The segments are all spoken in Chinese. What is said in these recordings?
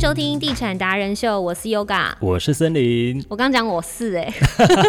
迎收听《地产达人秀》，我是 Yoga，我是森林。我刚讲我是哎、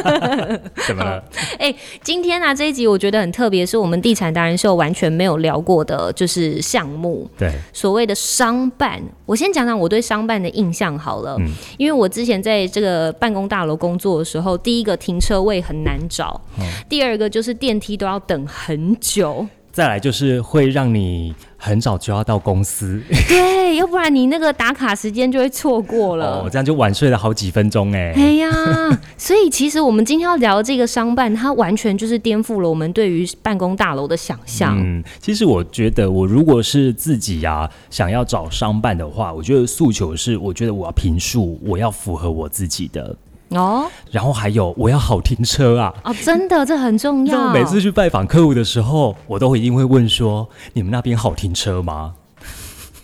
怎么了？哎、今天呢、这一集我觉得很特别，是我们《地产达人秀》完全没有聊过的，就是项目，对，所谓的商办。我先讲讲我对商办的印象好了，因为我之前在这个办公大楼工作的时候，第一个停车位很难找，第二个就是电梯都要等很久。再来就是会让你很早就要到公司，对，要不然你那个打卡时间就会错过了。哦，这样就晚睡了好几分钟哎。哎呀，所以其实我们今天要聊的这个商办，它完全就是颠覆了我们对于办公大楼的想象。嗯，其实我觉得，我如果是自己呀、想要找商办的话，我觉得诉求是，我觉得我要平述，我要符合我自己的，哦然后还有我要好停车啊。哦，真的，这很重要。每次去拜访客户的时候，我都一定会问说：你们那边好停车吗？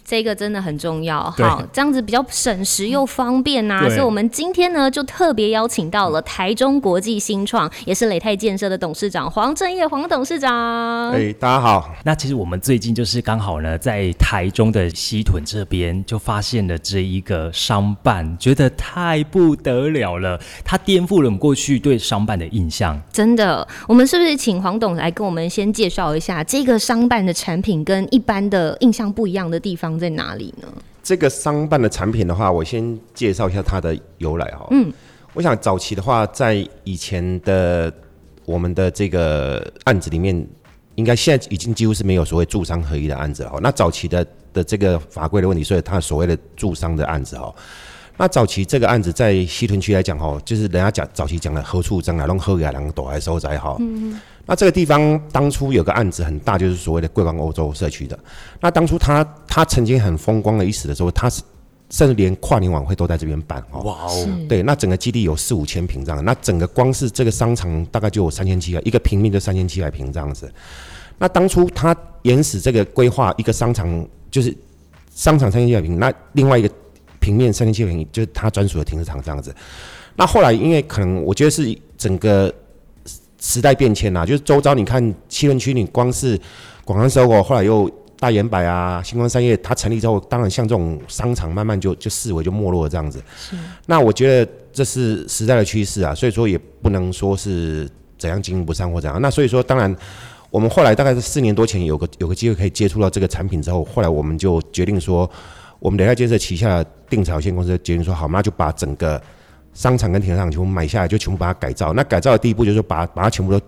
这个真的很重要，对好，这样子比较省时又方便呐、对所以，我们今天呢，就特别邀请到了台中国际新创，也是磊泰建设的董事长黄正业黄董事长。哎、大家好，那其实我们最近就是刚好呢，在台中的西屯这边就发现了这一个商办，觉得太不得了了，它颠覆了我们过去对商办的印象。真的，我们是不是请黄董来跟我们先介绍一下这个商办的产品跟一般的印象不一样的地方在哪里呢？这个商办的产品的话，我先介绍一下它的由来哈。嗯，我想早期的话，在以前的我们的这个案子里面，应该现在已经几乎是没有所谓住商合一的案子了哈。那早期的的这个法规的问题，所以它所谓的住商的案子哈。那早期这个案子在西屯区来讲哈，就是人家讲早期讲的何处争啊，弄何亚郎躲还收宅哈。嗯那这个地方当初有个案子很大，就是所谓的桂光欧洲社区的。那当初他他曾经很风光的一时的时候，他是甚至连跨年晚会都在这边办哦。哇哦，对，那整个基地有四五千平这样，那整个光是这个商场大概就有三千七百，一个平面就三千七百平这样子。那当初他原始这个规划一个商场就是商场三千七百平，那另外一个平面三千七百平就是他专属的停车场这样子。那后来因为可能我觉得是整个时代变迁啊，就是周遭你看七分区，你光是广安 SOGO，后来又大圆柏啊、星光三业，它成立之后，当然像这种商场慢慢就就视为就没落了这样子。那我觉得这是时代的趋势啊，所以说也不能说是怎样经营不善或怎样。那所以说，当然我们后来大概是四年多前有个有个机会可以接触到这个产品之后，后来我们就决定说，我们联泰建设旗下的定草有限公司决定说，好，那就把整个商场跟停车场全部买下来，就全部把它改造。那改造的第一步就是把把它全部都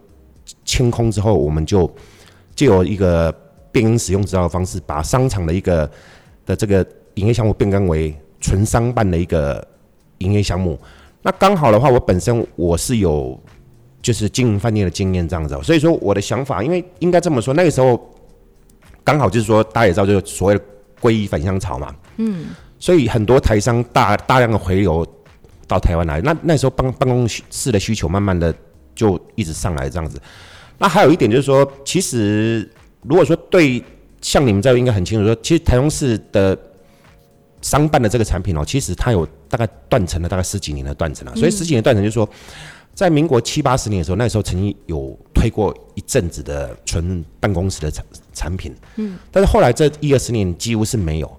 清空之后，我们就就有一个变更使用指导的方式，把商场的一个的这个营业项目变更为纯商办的一个营业项目。那刚好的话，我本身我是有就是经营饭店的经验这样子，所以说我的想法，因为应该这么说，那个时候刚好就是说大家也知道，就是所谓的归一返乡潮嘛，嗯，所以很多台商大大量的回流到台湾来，那那时候办办公室的需求慢慢的就一直上来这样子。那还有一点就是说，其实如果说对像你们在应该很清楚说，其实台中市的商办的这个产品哦，其实它有大概断层了大概十几年的断层了，所以十几年断层就是说，在民国七八十年的时候，那时候曾经有推过一阵子的纯办公室的产产品，嗯，但是后来这一二十年几乎是没有，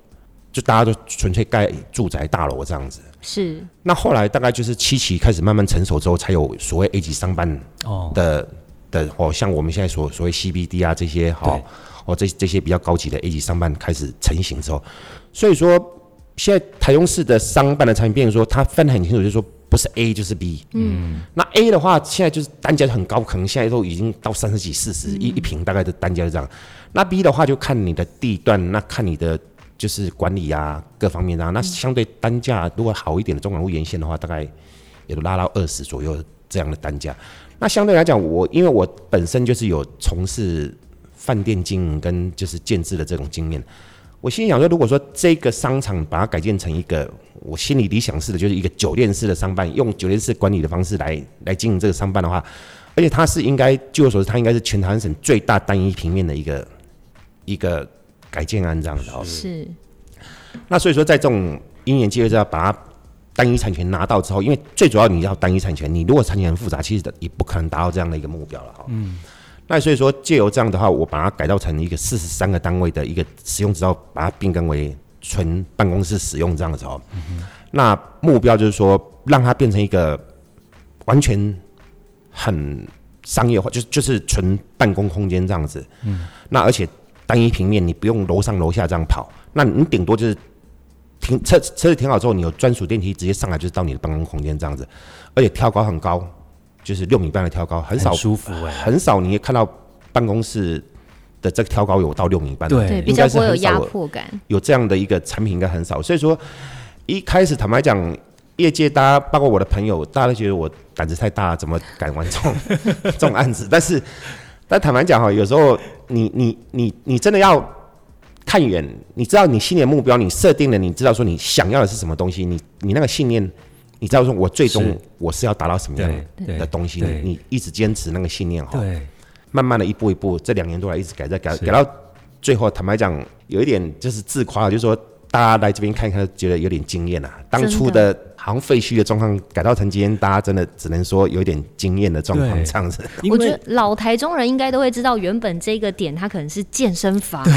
就大家都纯粹盖住宅大楼这样子。是那后来大概就是七期开始慢慢成熟之后，才有所谓 A 级商办哦，的的哦，像我们现在所所谓 CBD 啊这些哈对哦这这些比较高级的 A 级商办开始成型之后，所以说现在台中市的商办的产品，变成说它分得很清楚，就是说不是 A 就是 B。嗯，那 A 的话，现在就是单价很高，可能现在都已经到三十几、四十一一平，大概的单价是这样。那 B 的话，就看你的地段，那看你的就是管理啊各方面啊，那相对单价如果好一点的中港路沿线的话，大概也都拉到二十左右这样的单价。那相对来讲，我因为我本身就是有从事饭店经营跟就是建制的这种经验，我心里想说，如果说这个商场把它改建成一个我心里理想式的，就是一个酒店式的商办，用酒店式管理的方式来来经营这个商办的话，而且它是应该据我所知，它应该是全台湾省最大单一平面的一个一个改建安这样子哦。是，那所以说，在这种因缘机会之下，把它单一产权拿到之后，因为最主要你要单一产权，你如果产权很复杂，其实也不可能达到这样的一个目标了哈。嗯。那所以说，借由这样的话，我把它改造成一个四十三个单位的一个使用指导，把它变更为纯办公室使用这样子哦。那目标就是说，让它变成一个完全很商业化，就是就是纯办公空间这样子。嗯。那而且单一平面，你不用楼上楼下这样跑，那你顶多就是停车车子停好之后，你有专属电梯直接上来就是到你的办公空间这样子，而且挑高很高，就是六米半的挑高，很少舒服哎，很少你也看到办公室的这个挑高有到六米半，对对，比应该是会有压迫感。有这样的一个产品应该很少，所以说一开始坦白讲，业界大家包括我的朋友，大家都觉得我胆子太大，怎么敢玩这种 这种案子？但是，但坦白讲哈，有时候你你你你真的要看远，你知道你心里的目标，你设定了，你知道说你想要的是什么东西，你你那个信念，你知道说我最终我是要达到什么样的东西，对。你一直坚持那个信念哈。对，慢慢的一步一步，这两年多来一直改，在改，改到最后，坦白讲，有一点就是自夸，就是说大家来这边看一看，觉得有点惊艳啊。当初的好像废墟的状况改造成今天，大家真的只能说有一点惊艳的状况对这样子。我觉得老台中人应该都会知道，原本这个点它可能是健身房对，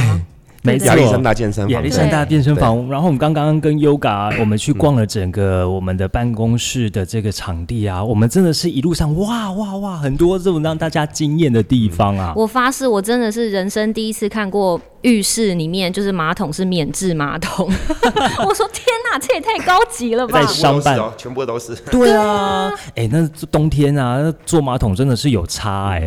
没错亚历山大健身房亚历，山大健身房。然后我们刚刚跟 Yoga，我们去逛了整个我们的办公室的这个场地啊，我们真的是一路上哇哇哇，很多这种让大家惊艳的地方啊。我发誓，我真的是人生第一次看过浴室里面就是马桶是免治马桶。我说天哪，这也太高级了吧在！商办哦，全部都是。对啊，哎、那冬天啊，那坐马桶真的是有差哎、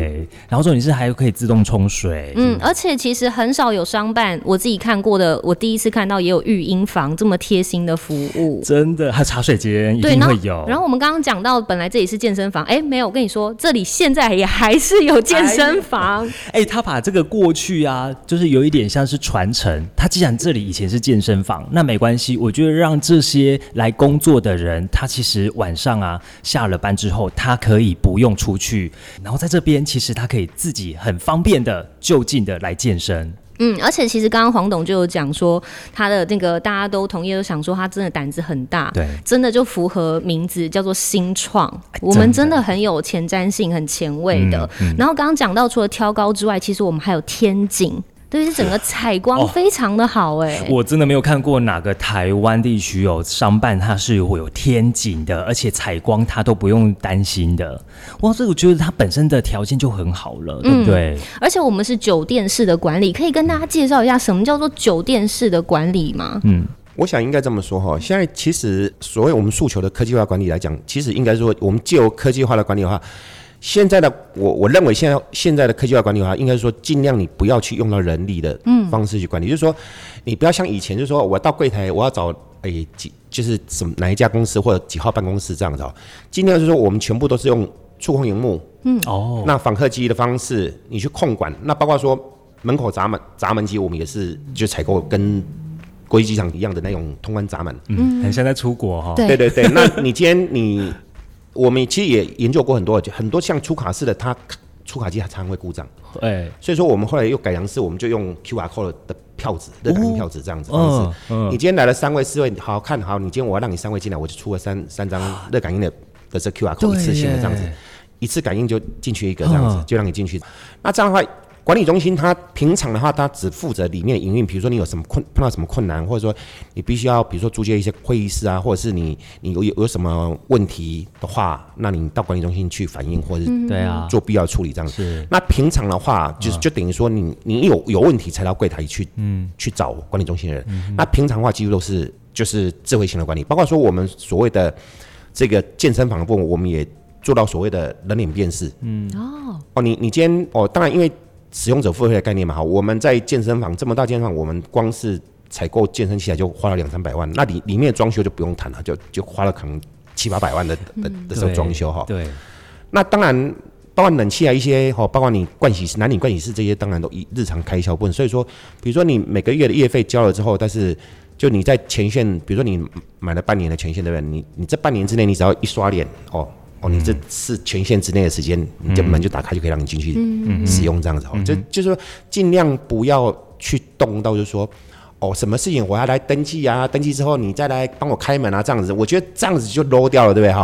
然后重点是还可以自动冲水，嗯，而且其实很少有商办，我自己看过的，我第一次看到也有育婴房这么贴心的服务。真的，还有茶水间一定会有。然后我们刚刚讲到，本来这里是健身房，哎，没有，我跟你说，这里现在也还是有健身房。哎、他把这个过去啊，就是有一点像是传承。他既然这里以前是健身房，那没关系，我觉得让这些来工作的人，他其实晚上啊下了班之后，他可以不用出去，然后在这边其实他可以自己很方便的就近的来健身。嗯，而且其实刚刚黄董就有讲说，他的那个大家都同意，都想说他真的胆子很大，对真的就符合名字叫做新创。哎我们真真的的很有前瞻性，很前卫的。嗯然后刚刚讲到，除了挑高之外，其实我们还有天井。对，是整个采光哦非常的好哎、我真的没有看过哪个台湾地区有商办它是会有天井的，而且采光它都不用担心的。哇，所以我觉得它本身的条件就很好了，对不对？而且我们是酒店式的管理，可以跟大家介绍一下什么叫做酒店式的管理吗？嗯，我想应该这么说哈，现在其实所谓我们诉求的科技化管理来讲，其实应该说我们借由科技化的管理的话，现在的我我认为现在现在的科技化管理的话，应该说尽量你不要去用到人力的方式去管理，就是说你不要像以前，就是说我到柜台我要找诶、几就是什么哪一家公司或者几号办公室这样子哦，尽量就是说我们全部都是用触控荧幕，嗯。哦，那访客机的方式，你去控管，那包括说门口闸门闸门机，我们也是就采购跟国际机场一样的那种通关闸门。嗯，很像在出国哈、对对对对，那你今天你我们其实也研究过很多，很多像出卡式的，它出卡机它常常会故障，哎，所以说我们后来又改良式，我们就用 QR code 的票子，热感应票子这样子方式。嗯你今天来了三位四位，好看好，你今天我要让你三位进来，我就出了三三张热感应的的这 QR code 一次性的这样子，一次感应就进去一个这样子嗯，就让你进去。那这样的话。管理中心它平常的话，它只负责里面的营运，比如说你有什么困碰到什么困难，或者说你必须要，比如说租借一些会议室啊，或者是你你有有有什么问题的话，那你到管理中心去反映，或者是对啊，做必要处理这样。子。是。那平常的话，就是就等于说你你有有问题才到柜台去，嗯，去找管理中心的人。那平常的话，几乎都是就是智慧型的管理，包括说我们所谓的这个健身房的部分，我们也做到所谓的人脸辨识。嗯，哦，哦，你你今天哦，当然因为使用者付费的概念嘛，哈，我们在健身房这么大健身房，我们光是采购健身器材就花了两三百万，那里里面的装修就不用谈了，就就花了可能七八百万的的的这种装修哈。对，那当然，包括冷气啊一些哈，包括你盥洗室、男女盥洗室这些，当然都以日常开销部分。所以说，比如说你每个月的月费交了之后，但是就你在前线，比如说你买了半年的前线，对不对？你你这半年之内，你只要一刷脸，哦哦，你这是权限之内的时间，你这门就打开，就可以让你进去使用这样子哦。就就是说，尽量不要去动到，就是说。哦，什么事情我要来登记啊？登记之后你再来帮我开门啊，这样子，我觉得这样子就 low 掉了，对不对哈？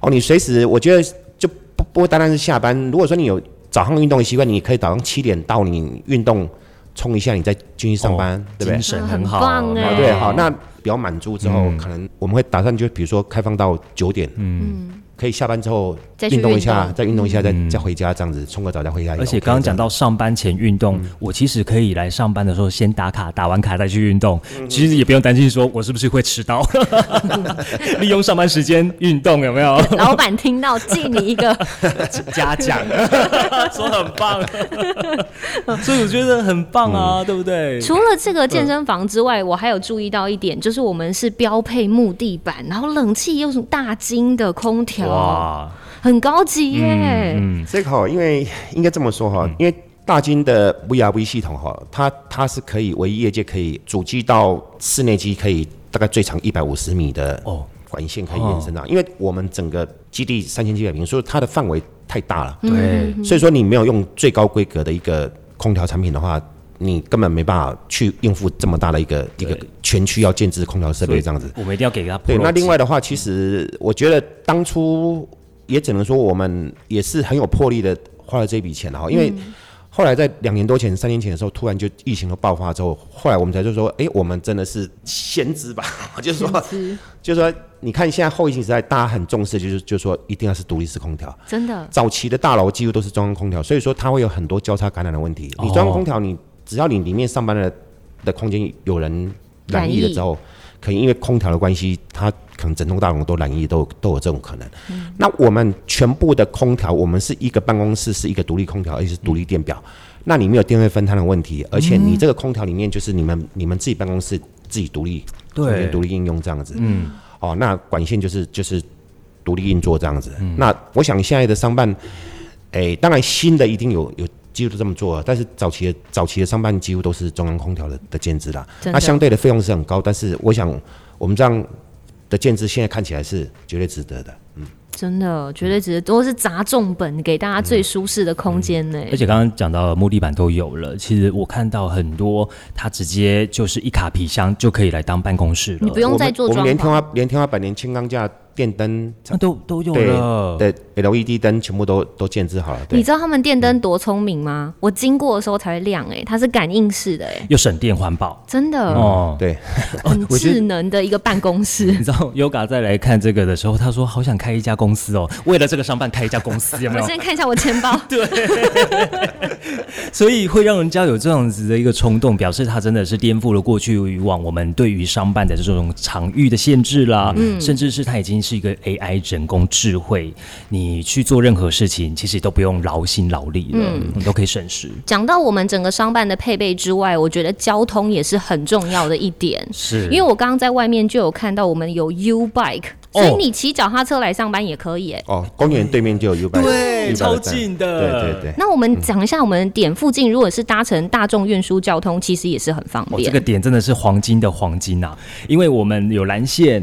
哦，你随时，我觉得就不不单单是下班。如果说你有早上运动的习惯，你可以早上七点到你运动冲一下，你再进去上班，对不对精？神很好，对，好，那比较满足之后，可能我们会打算就比如说开放到九点，嗯，可以下班之后再运动。一下，再运动一下，再再回家这样子，冲个澡再回家 OK。而且刚刚讲到上班前运动，嗯。我其实可以来上班的时候先打卡，打完卡再去运动。嗯。其实也不用担心说我是不是会迟到，利用上班时间运动有没有？老板听到记你一个，嘉奖，说很棒，所以我觉得很棒啊，对不对？除了这个健身房之外，我还有注意到一点，就是我们是标配木地板，然后冷气又是大金的空调，哇，很高级耶。嗯，这个哈，因为应该这么说哈，因为大金的 VRV 系统哈，它它是可以唯一业界可以主机到室内机可以大概最长一百五十米的哦管线可以延伸到，因为我们整个基地三千七百平，所以它的范围太大了，对，所以说你没有用最高规格的一个空调产品的话。你根本没办法去应付这么大的一个一个全区要建置空调设备这样子。我们一定要给他对，那另外的话，其实我觉得当初也只能说我们也是很有魄力的花了这笔钱哈，因为后来在两年多前、三年前的时候，突然就疫情都爆发之后，后来我们才就说，哎、我们真的是先知吧，就是说，就是说，你看现在后疫情时代，大家很重视，就是就是说一定要是独立式空调。真的，早期的大楼几乎都是中央空调，所以说它会有很多交叉感染的问题。你中央空调，你只要你里面上班的的空间有人染疫了之后，可能因为空调的关系，它可能整栋大楼都染疫，都有都有这种可能。那我们全部的空调，我们是一个办公室是一个独立空调，而且是独立电表，那你没有电费分摊的问题，而且你这个空调里面就是你们你们自己办公室自己独立对。独立应用这样子。嗯，哦，那管线就是就是独立运作这样子。那我想现在的商办，诶、当然新的一定有有几乎都这么做，但是早期的早期的商办几乎都是中央空调的的建制啦。那相对的费用是很高，但是我想我们这样的建制现在看起来是绝对值得的。嗯真的绝对值得，都是砸重本给大家最舒适的空间呢。而且刚刚讲到木地板都有了，其实我看到很多，它直接就是一卡皮箱就可以来当办公室了，你不用再做装我们连天潢，花连天花板、连轻钢架、电灯、那都都有对了。对 LED 灯全部都都建置好了。对，你知道他们电灯多聪明吗？我经过的时候才会亮，哎，它是感应式的，哎，又省电环保真的，哦。对，智能的一个办公室你。知道 Yoga 再来看这个的时候，他说好想开一家公司哦，为了这个商办开一家公司，有没有我现？在看一下我钱包，对所以会让人家有这样子的一个冲动，表示他真的是颠覆了过去以往我们对于商办的这种场域的限制啦，甚至是他已经是一个 AI 人工智慧，你去做任何事情其实都不用劳心劳力了，你都可以省时。讲到我们整个商办的配备之外，我觉得交通也是很重要的一点。是因为我刚刚在外面就有看到我们有 U Bike，哦所以你骑脚踏车来上班也可以哎。哦，公园对面就有 U 拜，对 U-bike 超近的对对对。那我们讲一下，我们点附近如果是搭乘大众运输交通，其实也是很方哦，便。这个点真的是黄金的黄金呐、因为我们有蓝线。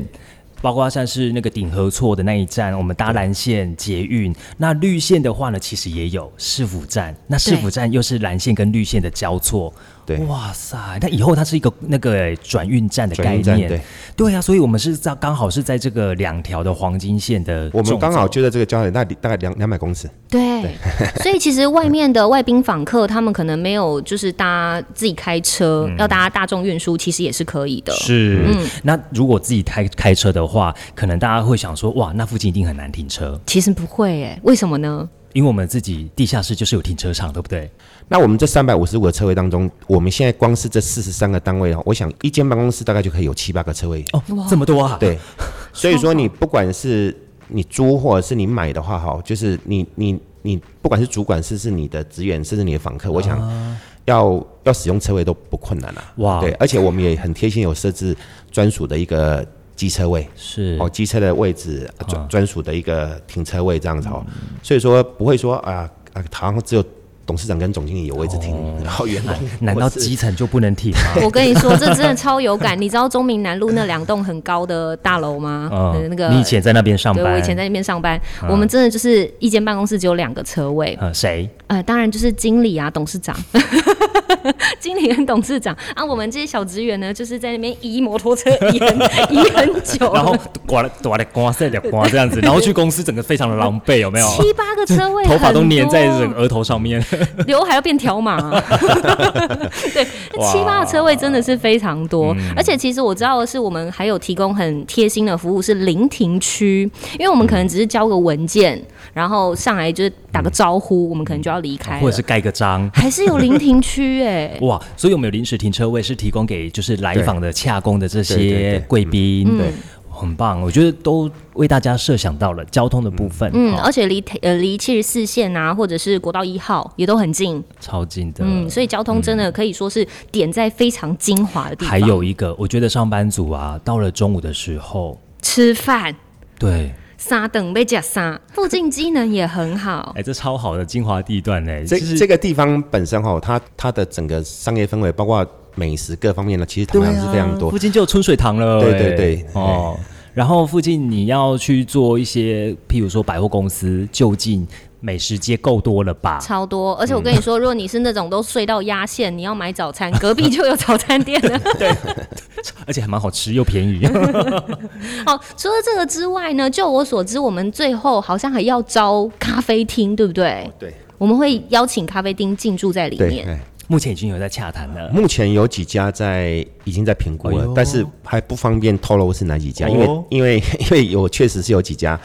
包括像是那个顶河错的那一站，我们搭蓝线捷运。那绿线的话呢，其实也有市府站。那市府站又是蓝线跟绿线的交错。对哇塞！那以后它是一个那个欸转运站的概念。对对啊，所以我们是在刚好是在这个两条的黄金线的我们刚好就在这个交点，大大概两两百公尺。对，所以其实外面的外宾访客，他们可能没有就是搭自己开车，要搭大众运输，其实也是可以的。是，嗯那如果自己开开车的话，可能大家会想说，哇，那附近一定很难停车。其实不会诶，为什么呢？因为我们自己地下室就是有停车场，对不对？那我们这三百五十五个车位当中，我们现在光是这四十三个单位哦，我想一间办公室大概就可以有七八个车位。哦，这么多啊！对，所以说你不管是你租或者是你买的话，哈，就是你你你不管是主管是是你的职员，甚至你的访客，我想要要使用车位都不困难啊。哇对，而且我们也很贴心，有设置专属的一个机车位。是。哦，机车的位置专专属的一个停车位这样子哦，所以说不会说啊啊，好像只有董事长跟总经理有位置停，然后员工难道基层就不能停吗？我跟你说，这真的超有感。你知道中明南路那两栋很高的大楼吗？呃那个你以前在那边上班？对我以前在那边上班，我们真的就是一间办公室只有两个车位，呃谁？呃，当然就是经理啊，董事长，经理跟董事长啊，我们这些小职员呢，就是在那边移摩托车移很 移很久，然后刮了刮了刮塞了刮这样子，然后去公司整个非常的狼狈，有没有？七八个车位，头发都粘在整个额头上面，刘海要变条码。对，七八个车位真的是非常多，而且其实我知道的是，我们还有提供很贴心的服务，是临停区，因为我们可能只是交个文件，然后上来就是打个招呼，我们可能就要离开，或者是盖个章，还是有临停区哎，哇，所以我们有临时停车位是提供给就是来访的洽公的这些贵宾，对。很棒，我觉得都为大家设想到了交通的部分。嗯，而且离呃离七十四线啊，或者是国道一号也都很近，超近的。嗯，所以交通真的可以说是点在非常精华的地方。还有一个，我觉得上班族啊，到了中午的时候吃饭，对，沙等被夹沙，附近机能也很好。哎，这超好的精华地段呢。这这个地方本身哈，它它的整个商业氛围，包括。美食各方面呢，其实同样是非常多。附近就有春水堂了，对对对，哦。然后附近你要去做一些，譬如说百货公司，就近美食街够多了吧？超多，而且我跟你说，如果你是那种都睡到压线，你要买早餐，隔壁就有早餐店了。对，而且还蛮好吃又便宜。好，除了这个之外呢，就我所知，我们最后好像还要招咖啡厅，对不对？对，我们会邀请咖啡厅进驻在里面。目前已经有在洽谈了，目前有几家在已经在评估了，但是还不方便透露是哪几家，因为因为 因为有确实是有几家。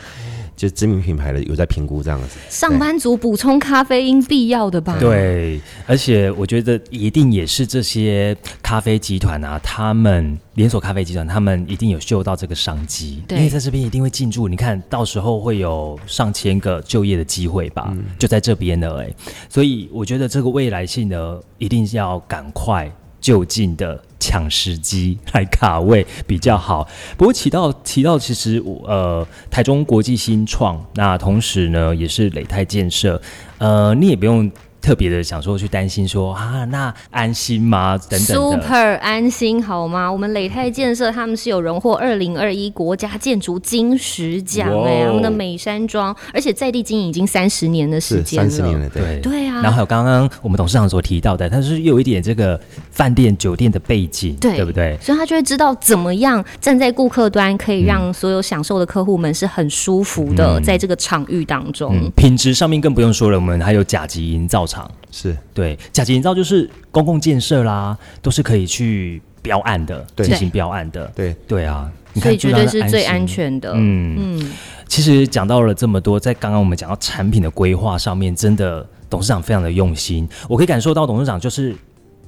就知名品牌的有在评估这样子，上班族补充咖啡因必要的吧？对，而且我觉得一定也是这些咖啡集团啊，他们连锁咖啡集团，他们一定有嗅到这个商机，因为在这边一定会进驻。你看到时候会有上千个就业的机会吧？就在这边的哎，所以我觉得这个未来性呢，一定是要赶快。就近的抢时机来卡位比较好。不过提到提到，其实呃，台中国际新创，那同时呢也是磊泰建设，呃，你也不用。特别的想说去担心说啊，那安心吗？等等 Super 安心好吗？我们磊泰建设他们是有荣获二零二一国家建筑金石奖哎，他们的美山庄，而且在地经营已经三十年的时间了，三十年了，对对啊。然后还有刚刚我们董事长所提到的，他是有一点这个饭店酒店的背景，对对不对？所以他就会知道怎么样站在顾客端，可以让所有享受的客户们是很舒服的，在这个场域当中，品质上面更不用说了，我们还有甲级营造。厂是对甲级营造就是公共建设啦，都是可以去标案的，进行标案的。对对啊，你可以绝对是最安全的。嗯嗯，其实讲到了这么多，在刚刚我们讲到产品的规划上面，真的董事长非常的用心。我可以感受到董事长就是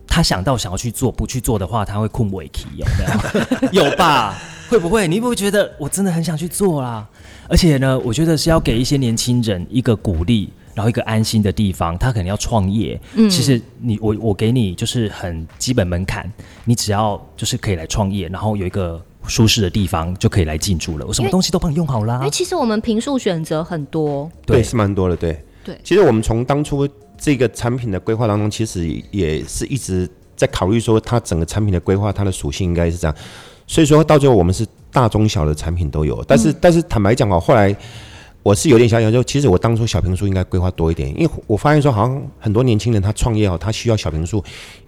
他想到想要去做，不去做的话，他会困尾期，有没有？有吧？会不会？你会不会觉得我真的很想去做啦？而且呢，我觉得是要给一些年轻人一个鼓励。然后一个安心的地方，他可能要创业。嗯，其实你我我给你就是很基本门槛，你只要就是可以来创业，然后有一个舒适的地方就可以来进驻了。我什么东西都帮你用好啦。因为其实我们平数选择很多，对，是蛮多的。对对，其实我们从当初这个产品的规划当中，其实也是一直在考虑说，它整个产品的规划，它的属性应该是这样。所以说到最后，我们是大中小的产品都有。但是但是坦白讲哦，后来。我是有点想想，就其实我当初小平数应该规划多一点，因为我发现说，好像很多年轻人他创业哦，他需要小平数，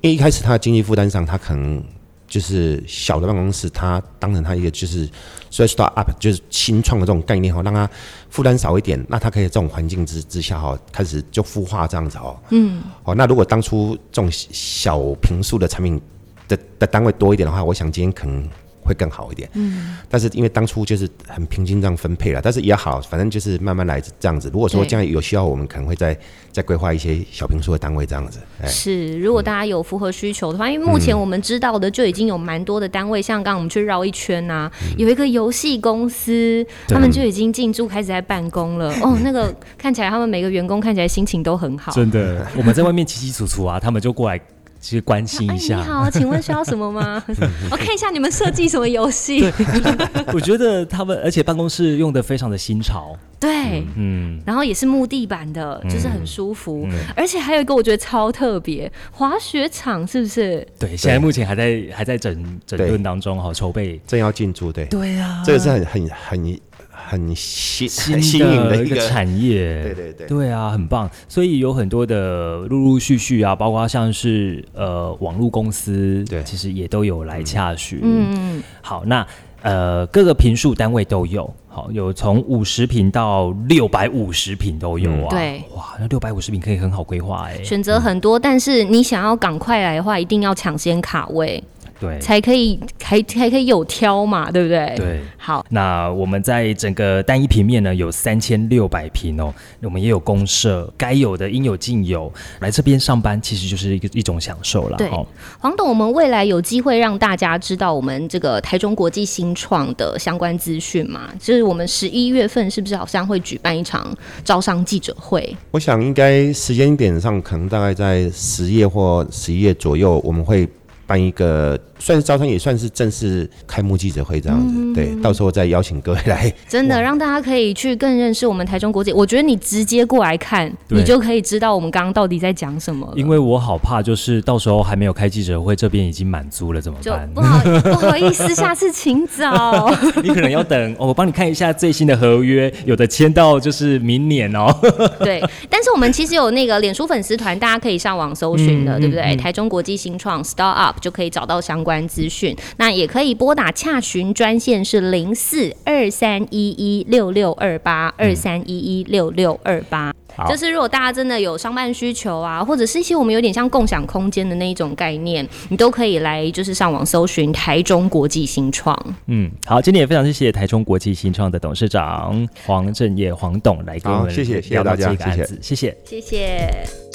因为一开始他的经济负担上，他可能就是小的办公室，他当成他一个就是，所以 start up 就是新创的这种概念哈，让他负担少一点，那他可以这种环境之之下哈，开始就孵化这样子哦，嗯，哦，那如果当初这种小平数的产品的的单位多一点的话，我想今天可能。会更好一点，嗯，但是因为当初就是很平均这样分配了，但是也好，反正就是慢慢来这样子。如果说将来有需要，我们可能会再再规划一些小平数的单位这样子。是，如果大家有符合需求的话，因为目前我们知道的就已经有蛮多的单位，像刚刚我们去绕一圈呐，有一个游戏公司，他们就已经进驻开始在办公了。哦，那个看起来他们每个员工看起来心情都很好，真的。我们在外面起起楚楚啊，他们就过来。其实关心一下，你好，请问需要什么吗？我看一下你们设计什么游戏。我觉得他们，而且办公室用的非常的新潮。对，嗯，然后也是木地板的，就是很舒服。而且还有一个我觉得超特别，滑雪场是不是？对，现在目前还在还在整整顿当中哈，筹备正要进驻。对，对啊，这个是很很很很新新很新颖的一个产业，对对对对啊，很棒。所以有很多的陆陆续续啊，包括像是呃网络公司，对其实也都有来洽询。嗯，好，那呃各个平数单位都有，好有从五十平到六百五十平都有啊。对，哇，那六百五十平可以很好规划哎。选择很多，但是你想要赶快来的话，一定要抢先卡位，对才可以还还可以有挑嘛，对不对？。对。好，那我们在整个单一平面呢有三千六百平哦，我们也有公社，该有的应有尽有。来这边上班其实就是一个一种享受了。对哦黄董，我们未来有机会让大家知道我们这个台中国际新创的相关资讯吗？就是我们十一月份是不是好像会举办一场招商记者会？我想应该时间点上可能大概在十月或十一月左右，我们会办一个算是招商，也算是正式开幕记者会这样子。对，到时候再邀请各位来。真的让大家可以去更认识我们台中国际。我觉得你直接过来看，你就可以知道我们刚刚到底在讲什么。因为我好怕，就是到时候还没有开记者会，这边已经满租了，怎么就办不？好不好意思，下次请早。你可能要等、哦我帮你看一下最新的合约，有的签到就是明年哦。对，但是我们其实有那个脸书粉丝团，大家可以上网搜寻的，嗯对不对？台中国际新创 Start Up 就可以找到相关资讯。那也可以拨打洽询专线是零四二三一一六六二八二三一一六六二八。就是如果大家真的有商办需求啊，或者是一些我们有点像共享空间的那一种概念，你都可以来就是上网搜寻台中国际新创。嗯，好，今天也非常谢谢台中国际新创的董事长黄正业黄董来跟我们好谢谢谢谢聊到大家谢谢这个案子，谢谢。谢谢。